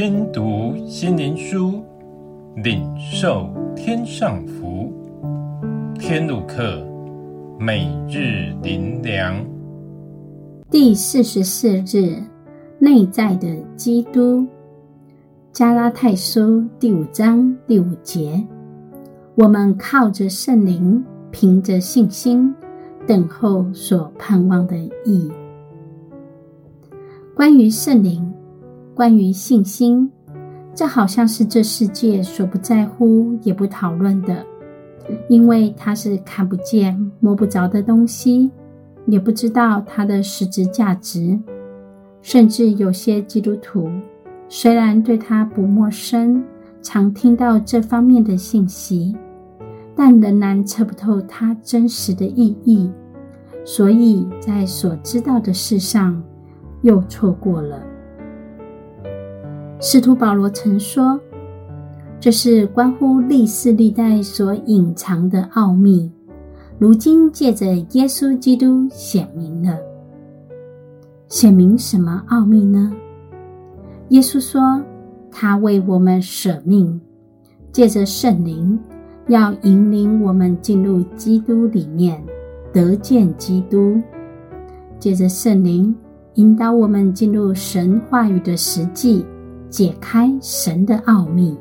听读心灵书，领受天上福。天路客，每日灵粮，第四十四日，内在的基督。加拉太书第五章第五节，我们靠着圣灵，凭着信心，等候所盼望的义。关于圣灵，关于信心，这好像是这世界所不在乎也不讨论的，因为它是看不见、摸不着的东西，也不知道它的实质价值。甚至有些基督徒虽然对它不陌生，常听到这方面的信息，但仍然测不透它真实的意义，所以在所知道的事上，又错过了。使徒保罗曾说：“这是关乎历世历代所隐藏的奥秘，如今借着耶稣基督显明了。显明什么奥秘呢？耶稣说，他为我们舍命，借着圣灵，要引领我们进入基督里面，得见基督。借着圣灵。”引导我们进入神话语的实际，解开神的奥秘，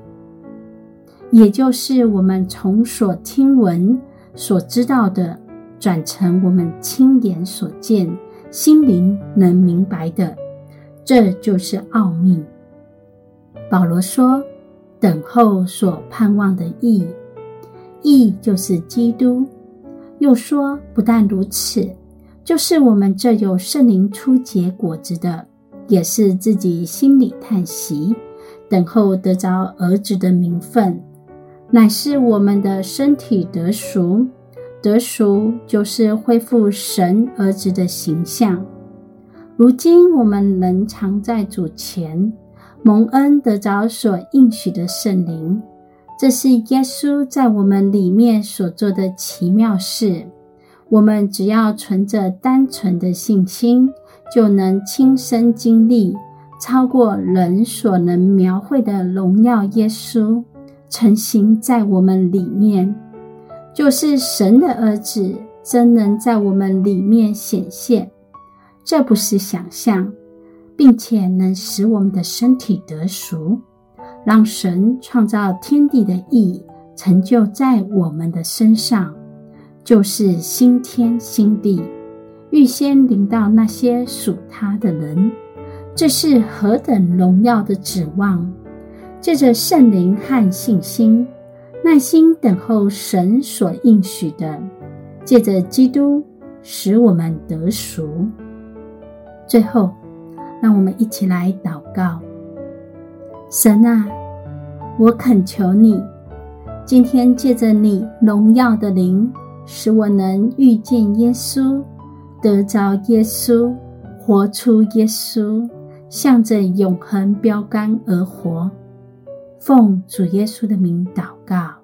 也就是我们从所听闻、所知道的，转成我们亲眼所见、心灵能明白的，这就是奥秘。保罗说：“等候所盼望的义，义就是基督。”又说：“不但如此。”就是我们这有圣灵初结果子的，也是自己心里叹息，等候得着儿子的名分，乃是我们的身体得赎。得赎就是恢复神儿子的形象。如今我们能常在主前蒙恩，得着所应许的圣灵，这是耶稣在我们里面所做的奇妙事。我们只要存着单纯的信心，就能亲身经历超过人所能描绘的荣耀。耶稣成形在我们里面，就是神的儿子，真能在我们里面显现。这不是想象，并且能使我们的身体得赎，让神创造天地的意义成就在我们的身上。就是新天新地，预先领到那些属他的人，这是何等荣耀的指望！借着圣灵和信心，耐心等候神所应许的，借着基督使我们得赎。最后，让我们一起来祷告：神啊，我恳求你，今天借着你荣耀的灵。使我能遇见耶稣，得着耶稣，活出耶稣，向着永恒标杆而活。奉主耶稣的名祷告，